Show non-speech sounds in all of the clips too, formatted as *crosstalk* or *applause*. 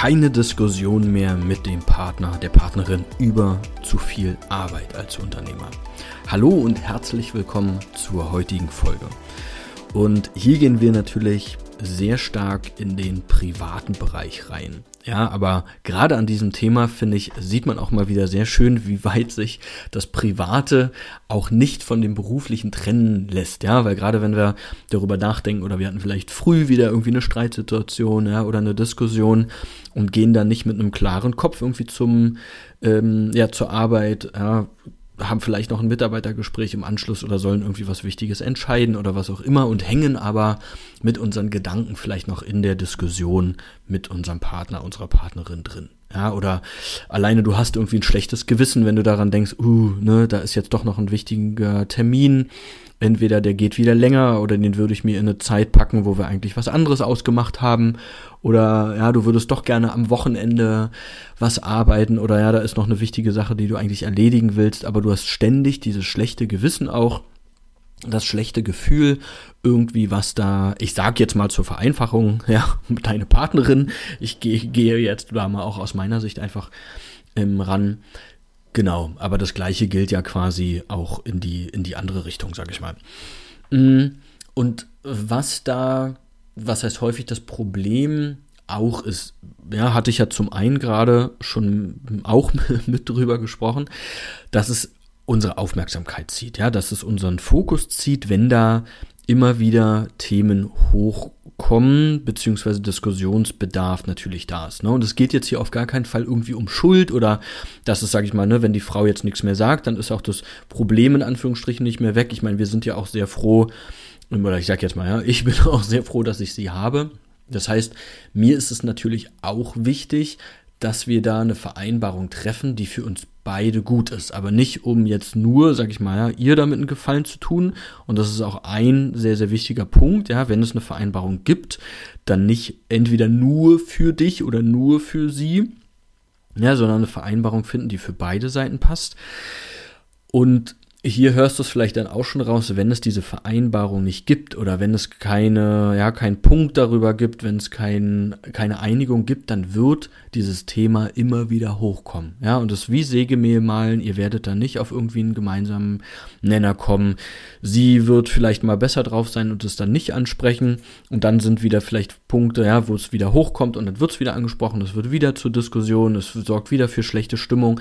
Keine Diskussion mehr mit dem Partner, der Partnerin über zu viel Arbeit als Unternehmer. Hallo und herzlich willkommen zur heutigen Folge. Und hier gehen wir natürlich sehr stark in den privaten Bereich rein. Ja, aber gerade an diesem Thema, finde ich, sieht man auch mal wieder sehr schön, wie weit sich das Private auch nicht von dem Beruflichen trennen lässt. Ja, weil gerade wenn wir darüber nachdenken oder wir hatten vielleicht früh wieder irgendwie eine Streitsituation ja, oder eine Diskussion und gehen dann nicht mit einem klaren Kopf irgendwie zum, ähm, ja, zur Arbeit, ja, haben vielleicht noch ein Mitarbeitergespräch im Anschluss oder sollen irgendwie was Wichtiges entscheiden oder was auch immer und hängen aber mit unseren Gedanken vielleicht noch in der Diskussion mit unserem Partner, unserer Partnerin drin. Ja, oder alleine du hast irgendwie ein schlechtes Gewissen, wenn du daran denkst, uh, ne, da ist jetzt doch noch ein wichtiger Termin entweder der geht wieder länger oder den würde ich mir in eine Zeit packen, wo wir eigentlich was anderes ausgemacht haben. Oder ja, du würdest doch gerne am Wochenende was arbeiten oder ja, da ist noch eine wichtige Sache, die du eigentlich erledigen willst, aber du hast ständig dieses schlechte Gewissen auch, das schlechte Gefühl, irgendwie was da, ich sag jetzt mal zur Vereinfachung, *laughs* ja, deine Partnerin, ich gehe, gehe jetzt da mal auch aus meiner Sicht einfach ähm, ran, Genau, aber das gleiche gilt ja quasi auch in die, in die andere Richtung, sag ich mal. Mm, und was da, was heißt häufig das Problem auch ist, ja, hatte ich ja zum einen gerade schon auch *laughs* mit drüber gesprochen, dass es unsere Aufmerksamkeit zieht, ja, dass es unseren Fokus zieht, wenn da immer wieder Themen hoch kommen, beziehungsweise Diskussionsbedarf natürlich da ist. Ne? Und es geht jetzt hier auf gar keinen Fall irgendwie um Schuld oder dass es, sage ich mal, ne, wenn die Frau jetzt nichts mehr sagt, dann ist auch das Problem in Anführungsstrichen nicht mehr weg. Ich meine, wir sind ja auch sehr froh, oder ich sage jetzt mal, ja, *laughs* ich bin auch sehr froh, dass ich sie habe. Das heißt, mir ist es natürlich auch wichtig, dass wir da eine Vereinbarung treffen, die für uns beide gut ist. Aber nicht, um jetzt nur, sag ich mal, ja, ihr damit einen Gefallen zu tun. Und das ist auch ein sehr, sehr wichtiger Punkt, ja, wenn es eine Vereinbarung gibt, dann nicht entweder nur für dich oder nur für sie, ja, sondern eine Vereinbarung finden, die für beide Seiten passt. Und hier hörst du es vielleicht dann auch schon raus, wenn es diese Vereinbarung nicht gibt oder wenn es keine, ja, keinen Punkt darüber gibt, wenn es kein, keine Einigung gibt, dann wird dieses Thema immer wieder hochkommen. Ja, und das wie Sägemehl malen, ihr werdet dann nicht auf irgendwie einen gemeinsamen Nenner kommen. Sie wird vielleicht mal besser drauf sein und es dann nicht ansprechen und dann sind wieder vielleicht Punkte, ja, wo es wieder hochkommt und dann wird es wieder angesprochen, es wird wieder zur Diskussion, es sorgt wieder für schlechte Stimmung,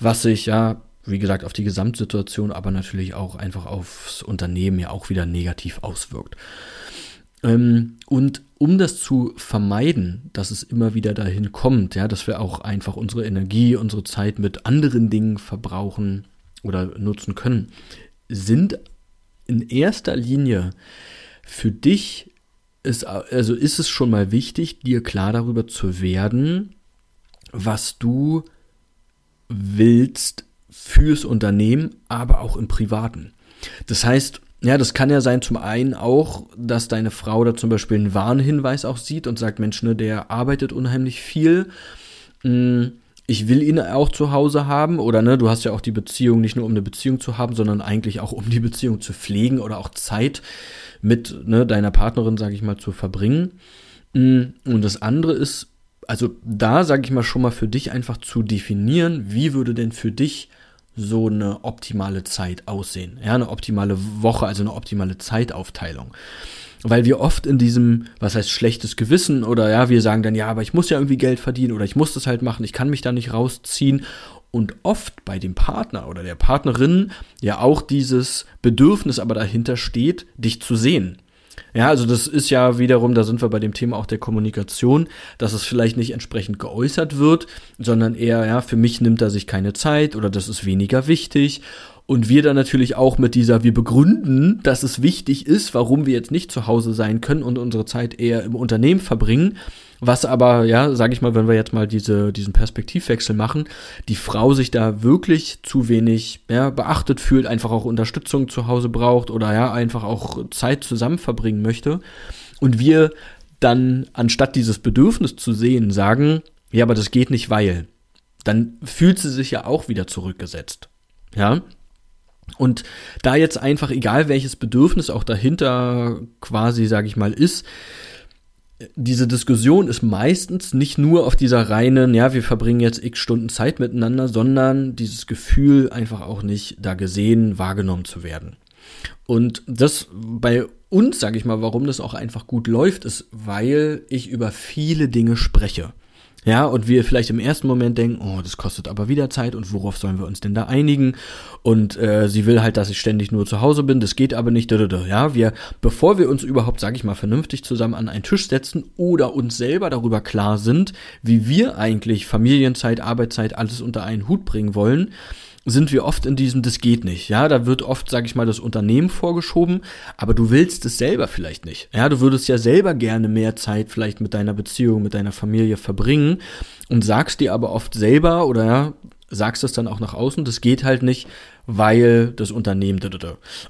was sich ja wie gesagt, auf die Gesamtsituation, aber natürlich auch einfach aufs Unternehmen ja auch wieder negativ auswirkt. Ähm, und um das zu vermeiden, dass es immer wieder dahin kommt, ja, dass wir auch einfach unsere Energie, unsere Zeit mit anderen Dingen verbrauchen oder nutzen können, sind in erster Linie für dich ist, also ist es schon mal wichtig, dir klar darüber zu werden, was du willst fürs Unternehmen, aber auch im Privaten. Das heißt, ja, das kann ja sein, zum einen auch, dass deine Frau da zum Beispiel einen Warnhinweis auch sieht und sagt, Mensch, ne, der arbeitet unheimlich viel. Hm, ich will ihn auch zu Hause haben oder ne, du hast ja auch die Beziehung nicht nur um eine Beziehung zu haben, sondern eigentlich auch um die Beziehung zu pflegen oder auch Zeit mit ne, deiner Partnerin, sage ich mal, zu verbringen. Hm, und das andere ist, also da sage ich mal schon mal für dich einfach zu definieren, wie würde denn für dich so eine optimale Zeit aussehen. Ja, eine optimale Woche, also eine optimale Zeitaufteilung. Weil wir oft in diesem, was heißt schlechtes Gewissen oder ja, wir sagen dann, ja, aber ich muss ja irgendwie Geld verdienen oder ich muss das halt machen, ich kann mich da nicht rausziehen. Und oft bei dem Partner oder der Partnerin ja auch dieses Bedürfnis aber dahinter steht, dich zu sehen. Ja, also das ist ja wiederum, da sind wir bei dem Thema auch der Kommunikation, dass es vielleicht nicht entsprechend geäußert wird, sondern eher, ja, für mich nimmt er sich keine Zeit oder das ist weniger wichtig. Und wir dann natürlich auch mit dieser, wir begründen, dass es wichtig ist, warum wir jetzt nicht zu Hause sein können und unsere Zeit eher im Unternehmen verbringen. Was aber, ja, sage ich mal, wenn wir jetzt mal diese, diesen Perspektivwechsel machen, die Frau sich da wirklich zu wenig ja, beachtet fühlt, einfach auch Unterstützung zu Hause braucht oder ja, einfach auch Zeit zusammen verbringen möchte. Und wir dann, anstatt dieses Bedürfnis zu sehen, sagen, ja, aber das geht nicht, weil, dann fühlt sie sich ja auch wieder zurückgesetzt. Ja, und da jetzt einfach, egal welches Bedürfnis auch dahinter quasi, sage ich mal, ist, diese Diskussion ist meistens nicht nur auf dieser reinen, ja, wir verbringen jetzt x Stunden Zeit miteinander, sondern dieses Gefühl einfach auch nicht da gesehen, wahrgenommen zu werden. Und das bei uns, sage ich mal, warum das auch einfach gut läuft, ist, weil ich über viele Dinge spreche. Ja, und wir vielleicht im ersten Moment denken, oh, das kostet aber wieder Zeit und worauf sollen wir uns denn da einigen? Und äh, sie will halt, dass ich ständig nur zu Hause bin, das geht aber nicht. Ja, wir, bevor wir uns überhaupt, sage ich mal, vernünftig zusammen an einen Tisch setzen oder uns selber darüber klar sind, wie wir eigentlich Familienzeit, Arbeitszeit, alles unter einen Hut bringen wollen, sind wir oft in diesem, das geht nicht. Ja, da wird oft, sage ich mal, das Unternehmen vorgeschoben, aber du willst es selber vielleicht nicht. Ja, du würdest ja selber gerne mehr Zeit vielleicht mit deiner Beziehung, mit deiner Familie verbringen und sagst dir aber oft selber oder ja, sagst es dann auch nach außen, das geht halt nicht, weil das Unternehmen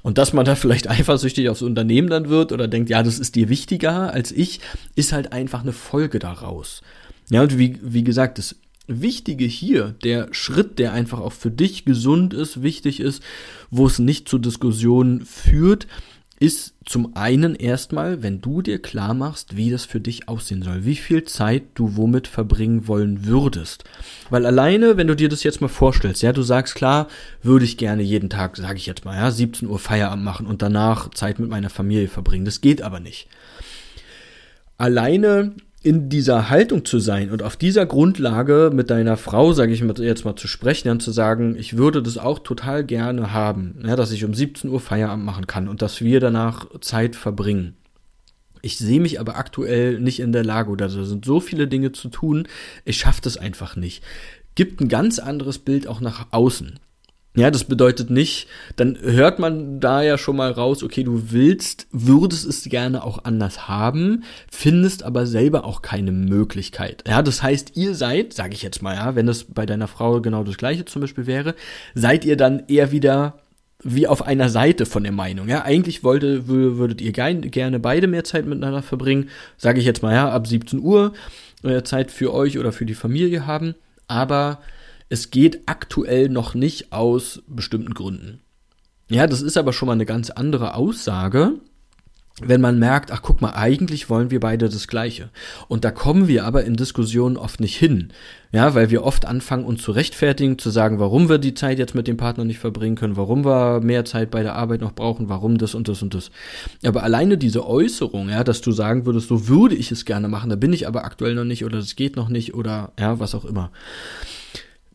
und dass man da vielleicht *laughs* eifersüchtig aufs Unternehmen dann wird oder denkt, ja, das ist dir wichtiger als ich, ist halt einfach eine Folge daraus. Ja, und wie, wie gesagt, das Wichtige hier, der Schritt, der einfach auch für dich gesund ist, wichtig ist, wo es nicht zu Diskussionen führt, ist zum einen erstmal, wenn du dir klar machst, wie das für dich aussehen soll, wie viel Zeit du womit verbringen wollen würdest. Weil alleine, wenn du dir das jetzt mal vorstellst, ja, du sagst klar, würde ich gerne jeden Tag, sage ich jetzt mal, ja, 17 Uhr Feierabend machen und danach Zeit mit meiner Familie verbringen. Das geht aber nicht. Alleine in dieser Haltung zu sein und auf dieser Grundlage mit deiner Frau, sage ich jetzt mal zu sprechen, dann zu sagen, ich würde das auch total gerne haben, ja, dass ich um 17 Uhr Feierabend machen kann und dass wir danach Zeit verbringen. Ich sehe mich aber aktuell nicht in der Lage oder da sind so viele Dinge zu tun, ich schaffe das einfach nicht. Gibt ein ganz anderes Bild auch nach außen. Ja, das bedeutet nicht, dann hört man da ja schon mal raus, okay, du willst, würdest es gerne auch anders haben, findest aber selber auch keine Möglichkeit. Ja, das heißt, ihr seid, sage ich jetzt mal, ja, wenn es bei deiner Frau genau das gleiche zum Beispiel wäre, seid ihr dann eher wieder wie auf einer Seite von der Meinung. Ja, eigentlich wollte, würdet ihr gerne beide mehr Zeit miteinander verbringen, sage ich jetzt mal, ja, ab 17 Uhr äh, Zeit für euch oder für die Familie haben, aber es geht aktuell noch nicht aus bestimmten Gründen. Ja, das ist aber schon mal eine ganz andere Aussage, wenn man merkt, ach guck mal, eigentlich wollen wir beide das Gleiche. Und da kommen wir aber in Diskussionen oft nicht hin. Ja, weil wir oft anfangen, uns zu rechtfertigen, zu sagen, warum wir die Zeit jetzt mit dem Partner nicht verbringen können, warum wir mehr Zeit bei der Arbeit noch brauchen, warum das und das und das. Aber alleine diese Äußerung, ja, dass du sagen würdest, so würde ich es gerne machen, da bin ich aber aktuell noch nicht oder das geht noch nicht oder ja, was auch immer.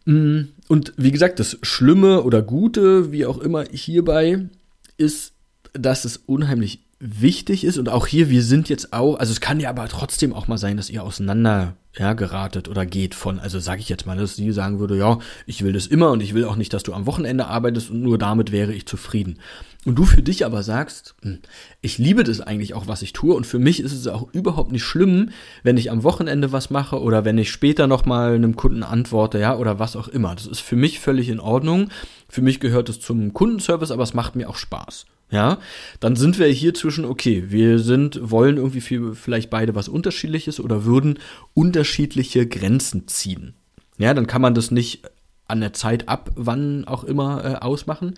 Mm, und wie gesagt, das Schlimme oder Gute, wie auch immer hierbei, ist, dass es unheimlich wichtig ist und auch hier, wir sind jetzt auch, also es kann ja aber trotzdem auch mal sein, dass ihr auseinander ja, geratet oder geht von, also sage ich jetzt mal, dass sie sagen würde, ja, ich will das immer und ich will auch nicht, dass du am Wochenende arbeitest und nur damit wäre ich zufrieden. Und du für dich aber sagst, hm, ich liebe das eigentlich auch, was ich tue und für mich ist es auch überhaupt nicht schlimm, wenn ich am Wochenende was mache oder wenn ich später nochmal einem Kunden antworte, ja, oder was auch immer. Das ist für mich völlig in Ordnung. Für mich gehört es zum Kundenservice, aber es macht mir auch Spaß. Ja, dann sind wir hier zwischen, okay, wir sind, wollen irgendwie für vielleicht beide was unterschiedliches oder würden unterschiedliche Grenzen ziehen. Ja, dann kann man das nicht an der Zeit ab, wann auch immer äh, ausmachen.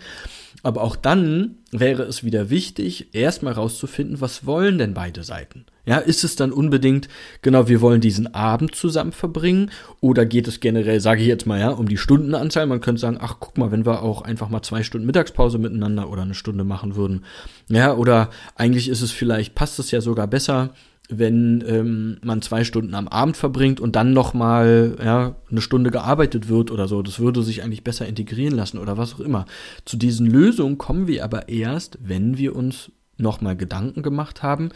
Aber auch dann wäre es wieder wichtig, erstmal rauszufinden, was wollen denn beide Seiten? Ja, ist es dann unbedingt, genau, wir wollen diesen Abend zusammen verbringen oder geht es generell, sage ich jetzt mal, ja, um die Stundenanzahl? Man könnte sagen, ach, guck mal, wenn wir auch einfach mal zwei Stunden Mittagspause miteinander oder eine Stunde machen würden. Ja, oder eigentlich ist es vielleicht, passt es ja sogar besser, wenn ähm, man zwei Stunden am Abend verbringt und dann nochmal ja, eine Stunde gearbeitet wird oder so. Das würde sich eigentlich besser integrieren lassen oder was auch immer. Zu diesen Lösungen kommen wir aber erst, wenn wir uns nochmal Gedanken gemacht haben,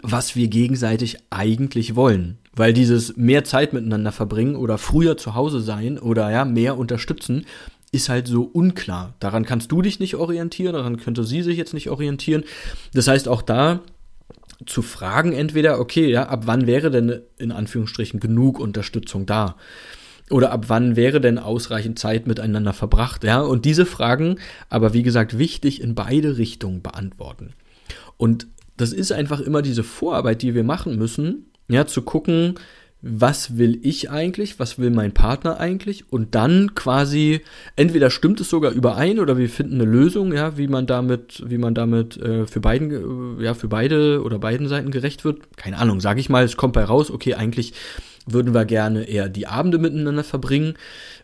was wir gegenseitig eigentlich wollen. Weil dieses mehr Zeit miteinander verbringen oder früher zu Hause sein oder ja, mehr unterstützen, ist halt so unklar. Daran kannst du dich nicht orientieren, daran könnte sie sich jetzt nicht orientieren. Das heißt, auch da zu fragen, entweder, okay, ja, ab wann wäre denn in Anführungsstrichen genug Unterstützung da? Oder ab wann wäre denn ausreichend Zeit miteinander verbracht? Ja, und diese Fragen, aber wie gesagt, wichtig in beide Richtungen beantworten. Und das ist einfach immer diese Vorarbeit, die wir machen müssen, ja, zu gucken, was will ich eigentlich, was will mein Partner eigentlich und dann quasi entweder stimmt es sogar überein oder wir finden eine Lösung, ja, wie man damit, wie man damit äh, für beiden, äh, ja, für beide oder beiden Seiten gerecht wird. Keine Ahnung, sage ich mal, es kommt bei raus, okay, eigentlich würden wir gerne eher die Abende miteinander verbringen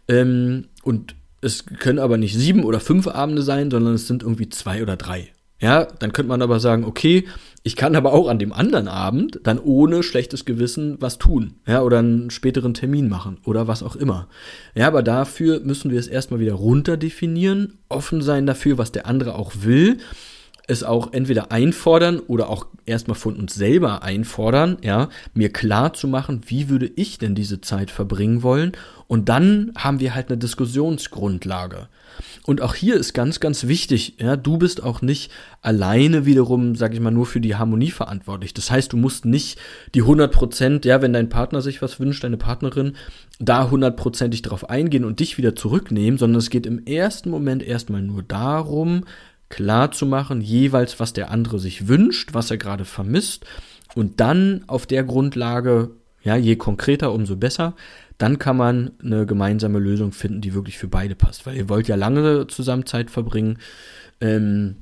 ähm, und es können aber nicht sieben oder fünf Abende sein, sondern es sind irgendwie zwei oder drei. Ja, dann könnte man aber sagen, okay, ich kann aber auch an dem anderen Abend dann ohne schlechtes Gewissen was tun, ja, oder einen späteren Termin machen oder was auch immer. Ja, aber dafür müssen wir es erstmal wieder runterdefinieren, offen sein dafür, was der andere auch will, es auch entweder einfordern oder auch erstmal von uns selber einfordern, ja, mir klar zu machen, wie würde ich denn diese Zeit verbringen wollen und dann haben wir halt eine Diskussionsgrundlage. Und auch hier ist ganz, ganz wichtig, ja, du bist auch nicht alleine wiederum, sag ich mal, nur für die Harmonie verantwortlich. Das heißt, du musst nicht die 100 Prozent, ja, wenn dein Partner sich was wünscht, deine Partnerin, da hundertprozentig drauf eingehen und dich wieder zurücknehmen, sondern es geht im ersten Moment erstmal nur darum, klar zu machen, jeweils, was der andere sich wünscht, was er gerade vermisst und dann auf der Grundlage, ja, je konkreter, umso besser, dann kann man eine gemeinsame Lösung finden, die wirklich für beide passt. Weil ihr wollt ja lange zusammen Zeit verbringen. Ähm,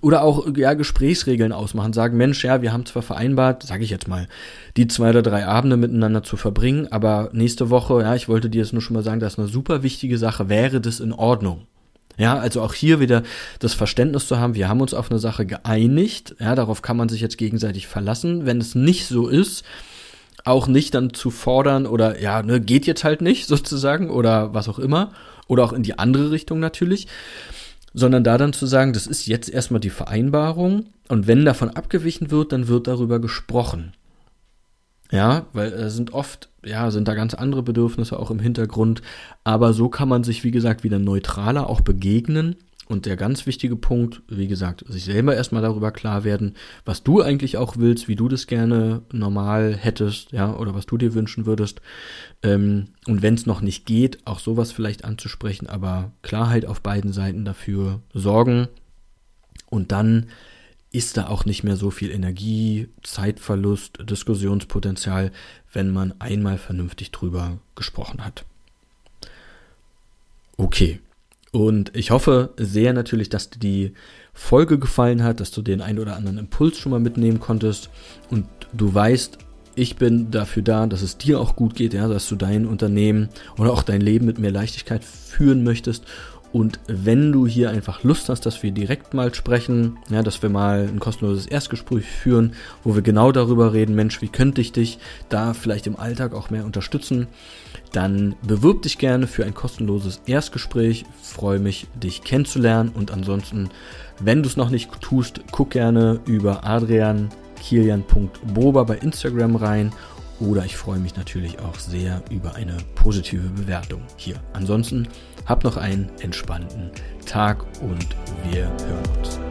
oder auch ja, Gesprächsregeln ausmachen, sagen, Mensch, ja, wir haben zwar vereinbart, sage ich jetzt mal, die zwei oder drei Abende miteinander zu verbringen, aber nächste Woche, ja, ich wollte dir jetzt nur schon mal sagen, das ist eine super wichtige Sache, wäre das in Ordnung? Ja, also auch hier wieder das Verständnis zu haben, wir haben uns auf eine Sache geeinigt, ja, darauf kann man sich jetzt gegenseitig verlassen. Wenn es nicht so ist, auch nicht dann zu fordern oder ja, ne, geht jetzt halt nicht *laughs* sozusagen oder was auch immer oder auch in die andere Richtung natürlich, sondern da dann zu sagen, das ist jetzt erstmal die Vereinbarung und wenn davon abgewichen wird, dann wird darüber gesprochen. Ja, weil es sind oft, ja, sind da ganz andere Bedürfnisse auch im Hintergrund, aber so kann man sich, wie gesagt, wieder neutraler auch begegnen und der ganz wichtige Punkt, wie gesagt, sich selber erstmal darüber klar werden, was du eigentlich auch willst, wie du das gerne normal hättest, ja, oder was du dir wünschen würdest. Ähm, und wenn es noch nicht geht, auch sowas vielleicht anzusprechen, aber Klarheit auf beiden Seiten dafür sorgen. Und dann ist da auch nicht mehr so viel Energie, Zeitverlust, Diskussionspotenzial, wenn man einmal vernünftig drüber gesprochen hat. Okay, und ich hoffe sehr natürlich, dass dir die Folge gefallen hat, dass du den ein oder anderen Impuls schon mal mitnehmen konntest. Und du weißt, ich bin dafür da, dass es dir auch gut geht, ja, dass du dein Unternehmen oder auch dein Leben mit mehr Leichtigkeit führen möchtest und wenn du hier einfach Lust hast, dass wir direkt mal sprechen, ja, dass wir mal ein kostenloses Erstgespräch führen, wo wir genau darüber reden, Mensch, wie könnte ich dich da vielleicht im Alltag auch mehr unterstützen, dann bewirb dich gerne für ein kostenloses Erstgespräch. Freue mich, dich kennenzulernen und ansonsten, wenn du es noch nicht tust, guck gerne über adriankilian.boba bei Instagram rein oder ich freue mich natürlich auch sehr über eine positive Bewertung hier. Ansonsten hab noch einen entspannten Tag und wir hören uns.